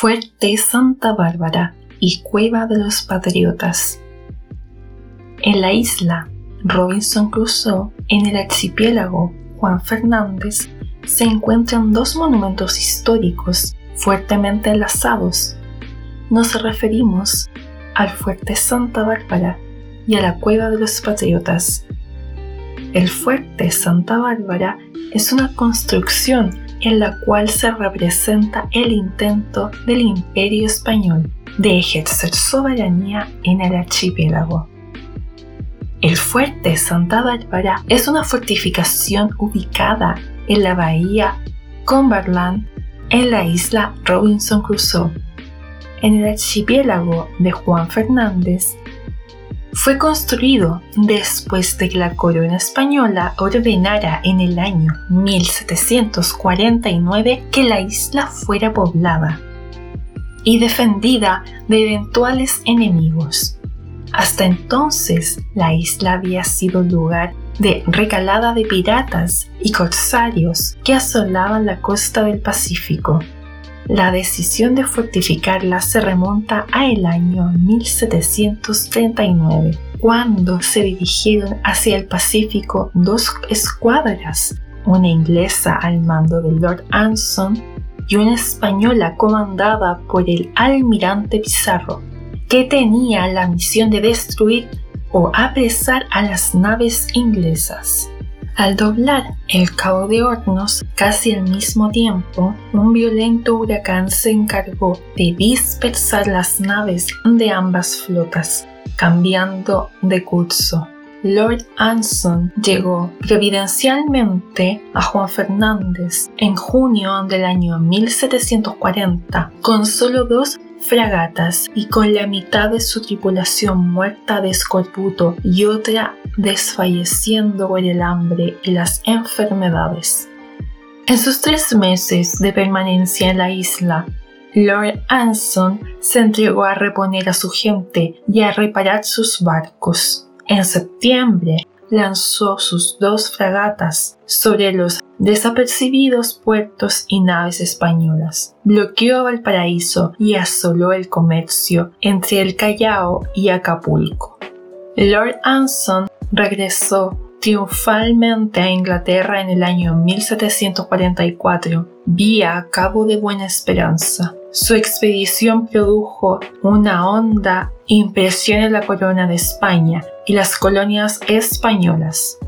Fuerte Santa Bárbara y Cueva de los Patriotas. En la isla Robinson Crusoe, en el archipiélago Juan Fernández, se encuentran dos monumentos históricos fuertemente enlazados. Nos referimos al Fuerte Santa Bárbara y a la Cueva de los Patriotas. El Fuerte Santa Bárbara es una construcción en la cual se representa el intento del imperio español de ejercer soberanía en el archipiélago. El fuerte Santa Bárbara es una fortificación ubicada en la bahía Cumberland en la isla Robinson Crusoe. En el archipiélago de Juan Fernández fue construido después de que la corona española ordenara en el año 1749 que la isla fuera poblada y defendida de eventuales enemigos. Hasta entonces, la isla había sido lugar de recalada de piratas y corsarios que asolaban la costa del Pacífico. La decisión de fortificarla se remonta a el año 1739, cuando se dirigieron hacia el Pacífico dos escuadras, una inglesa al mando de Lord Anson y una española comandada por el almirante Pizarro, que tenía la misión de destruir o apresar a las naves inglesas. Al doblar el Cabo de Hornos casi al mismo tiempo, un violento huracán se encargó de dispersar las naves de ambas flotas, cambiando de curso. Lord Anson llegó providencialmente a Juan Fernández en junio del año 1740 con solo dos fragatas y con la mitad de su tripulación muerta de escorbuto y otra desfalleciendo por el hambre y las enfermedades. En sus tres meses de permanencia en la isla, Lord Anson se entregó a reponer a su gente y a reparar sus barcos. En septiembre lanzó sus dos fragatas sobre los desapercibidos puertos y naves españolas, bloqueó Valparaíso y asoló el comercio entre el Callao y Acapulco. Lord Anson regresó triunfalmente a Inglaterra en el año 1744 vía Cabo de Buena Esperanza. Su expedición produjo una honda impresión en la corona de España y las colonias españolas.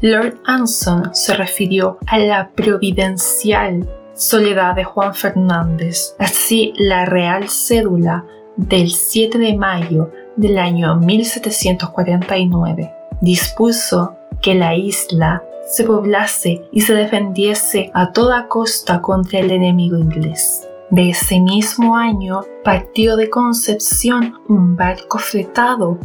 Lord Anson se refirió a la providencial soledad de Juan Fernández. Así, la real cédula del 7 de mayo del año 1749 dispuso que la isla se poblase y se defendiese a toda costa contra el enemigo inglés. De ese mismo año partió de Concepción un barco fletado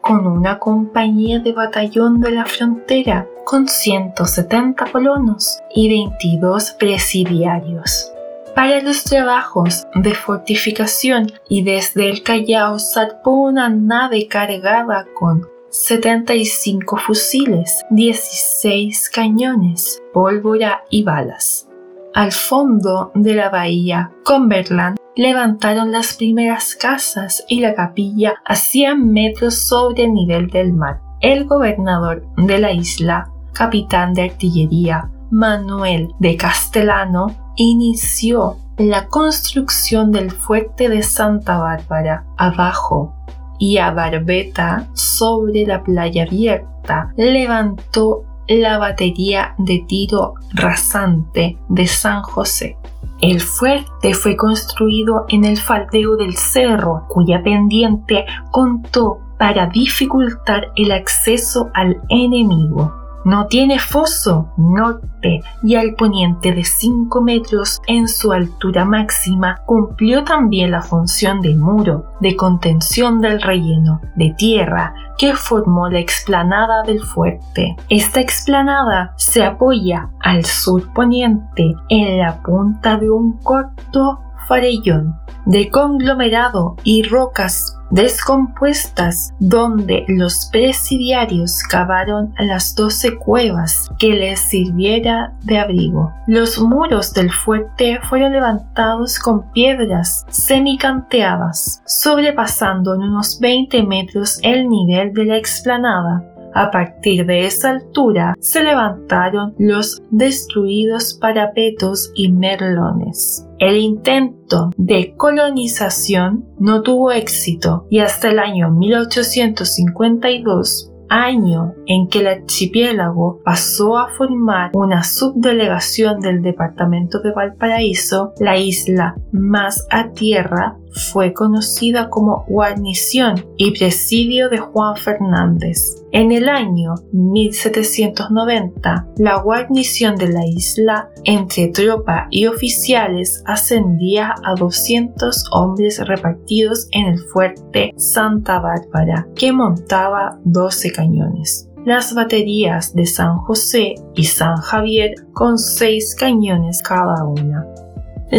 con una compañía de batallón de la frontera con 170 colonos y 22 presidiarios. Para los trabajos de fortificación y desde el Callao zarpó una nave cargada con 75 fusiles, 16 cañones, pólvora y balas. Al fondo de la bahía Cumberland levantaron las primeras casas y la capilla a 100 metros sobre el nivel del mar. El gobernador de la isla, capitán de artillería Manuel de Castellano, inició la construcción del fuerte de Santa Bárbara abajo y a Barbeta sobre la playa abierta levantó la batería de tiro rasante de San José. El fuerte fue construido en el faldeo del cerro, cuya pendiente contó para dificultar el acceso al enemigo. No tiene foso norte y al poniente de 5 metros en su altura máxima cumplió también la función de muro de contención del relleno de tierra que formó la explanada del fuerte. Esta explanada se apoya al sur poniente en la punta de un corto farellón de conglomerado y rocas descompuestas donde los presidiarios cavaron las doce cuevas que les sirviera de abrigo. Los muros del fuerte fueron levantados con piedras semicanteadas, sobrepasando en unos 20 metros el nivel de la explanada. A partir de esa altura se levantaron los destruidos parapetos y merlones. El intento de colonización no tuvo éxito y hasta el año 1852 año en que el archipiélago pasó a formar una subdelegación del departamento de Valparaíso, la isla más a tierra fue conocida como guarnición y presidio de Juan Fernández. En el año 1790, la guarnición de la isla entre tropa y oficiales ascendía a 200 hombres repartidos en el fuerte Santa Bárbara, que montaba 12 cañones las baterías de San José y San Javier con 6 cañones cada una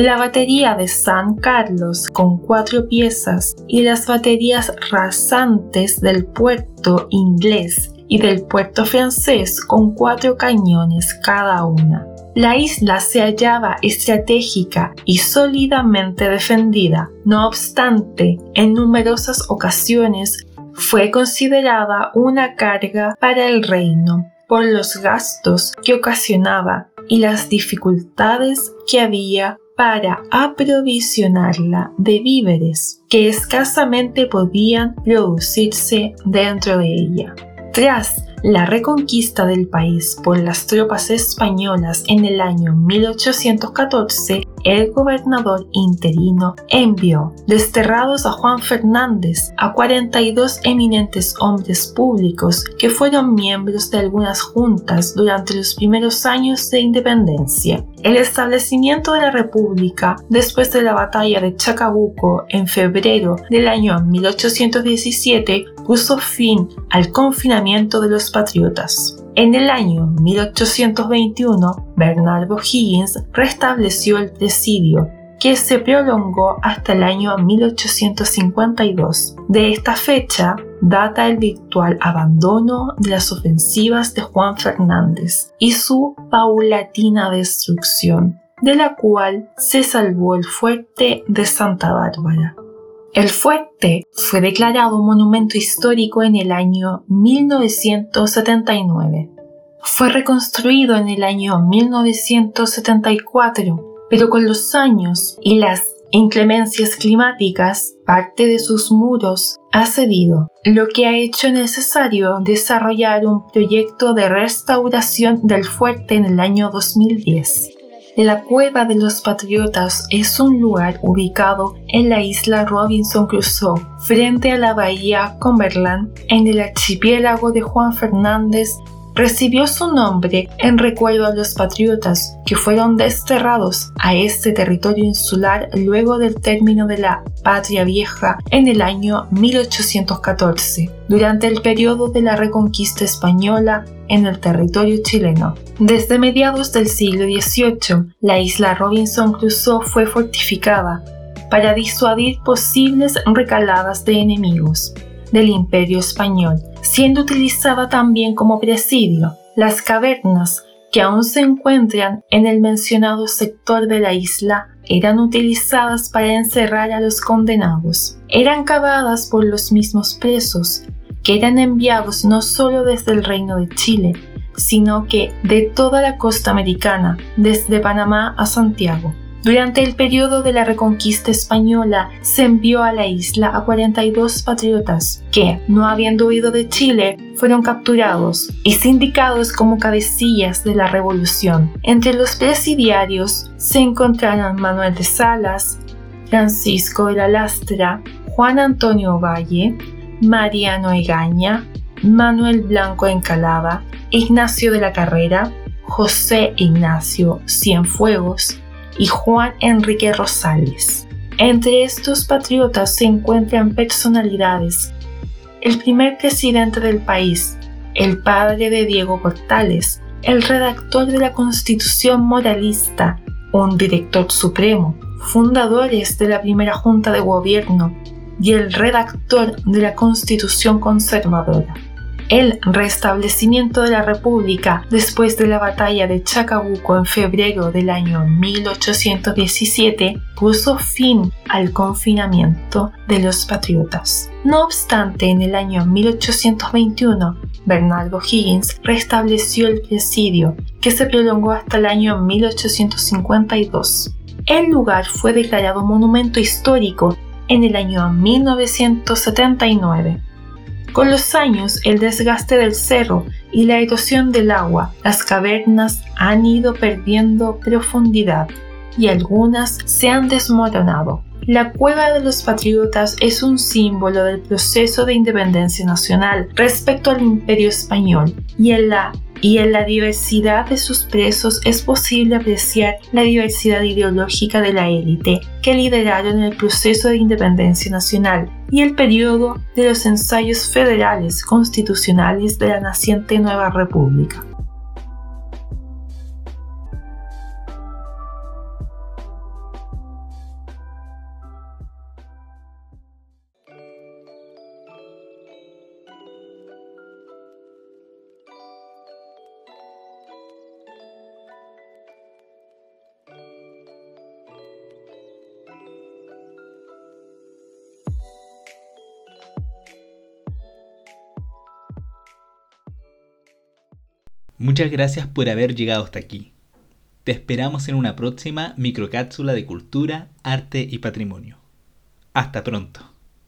la batería de San Carlos con cuatro piezas y las baterías rasantes del puerto inglés y del puerto francés con cuatro cañones cada una. La isla se hallaba estratégica y sólidamente defendida. No obstante, en numerosas ocasiones fue considerada una carga para el reino por los gastos que ocasionaba y las dificultades que había para aprovisionarla de víveres que escasamente podían producirse dentro de ella. La reconquista del país por las tropas españolas en el año 1814, el gobernador interino envió desterrados a Juan Fernández, a 42 eminentes hombres públicos que fueron miembros de algunas juntas durante los primeros años de independencia. El establecimiento de la República después de la batalla de Chacabuco en febrero del año 1817 puso fin al confinamiento de los patriotas. En el año 1821, Bernardo Higgins restableció el presidio, que se prolongó hasta el año 1852. De esta fecha data el virtual abandono de las ofensivas de Juan Fernández y su paulatina destrucción, de la cual se salvó el fuerte de Santa Bárbara. El fuerte fue declarado monumento histórico en el año 1979. Fue reconstruido en el año 1974, pero con los años y las inclemencias climáticas, parte de sus muros ha cedido, lo que ha hecho necesario desarrollar un proyecto de restauración del fuerte en el año 2010. La Cueva de los Patriotas es un lugar ubicado en la isla Robinson Crusoe, frente a la bahía Cumberland, en el archipiélago de Juan Fernández recibió su nombre en recuerdo a los patriotas que fueron desterrados a este territorio insular luego del término de la Patria Vieja en el año 1814, durante el periodo de la reconquista española en el territorio chileno. Desde mediados del siglo XVIII, la isla Robinson Crusoe fue fortificada para disuadir posibles recaladas de enemigos del imperio español, siendo utilizada también como presidio. Las cavernas que aún se encuentran en el mencionado sector de la isla eran utilizadas para encerrar a los condenados. Eran cavadas por los mismos presos, que eran enviados no solo desde el Reino de Chile, sino que de toda la costa americana, desde Panamá a Santiago. Durante el periodo de la reconquista española se envió a la isla a 42 patriotas que, no habiendo huido de Chile, fueron capturados y sindicados como cabecillas de la revolución. Entre los presidiarios se encontraron Manuel de Salas, Francisco de la Lastra, Juan Antonio Valle, Mariano Egaña, Manuel Blanco Encalada, Ignacio de la Carrera, José Ignacio Cienfuegos, y Juan Enrique Rosales. Entre estos patriotas se encuentran personalidades. El primer presidente del país, el padre de Diego Portales, el redactor de la Constitución moralista, un director supremo, fundadores de la primera Junta de Gobierno y el redactor de la Constitución conservadora. El restablecimiento de la República después de la batalla de Chacabuco en febrero del año 1817 puso fin al confinamiento de los patriotas. No obstante, en el año 1821, Bernardo Higgins restableció el presidio, que se prolongó hasta el año 1852. El lugar fue declarado monumento histórico en el año 1979. Con los años, el desgaste del cerro y la erosión del agua, las cavernas han ido perdiendo profundidad y algunas se han desmoronado. La cueva de los patriotas es un símbolo del proceso de independencia nacional respecto al imperio español y en la y en la diversidad de sus presos es posible apreciar la diversidad ideológica de la élite que lideraron el proceso de independencia nacional y el periodo de los ensayos federales constitucionales de la naciente nueva república. Muchas gracias por haber llegado hasta aquí. Te esperamos en una próxima microcápsula de cultura, arte y patrimonio. Hasta pronto.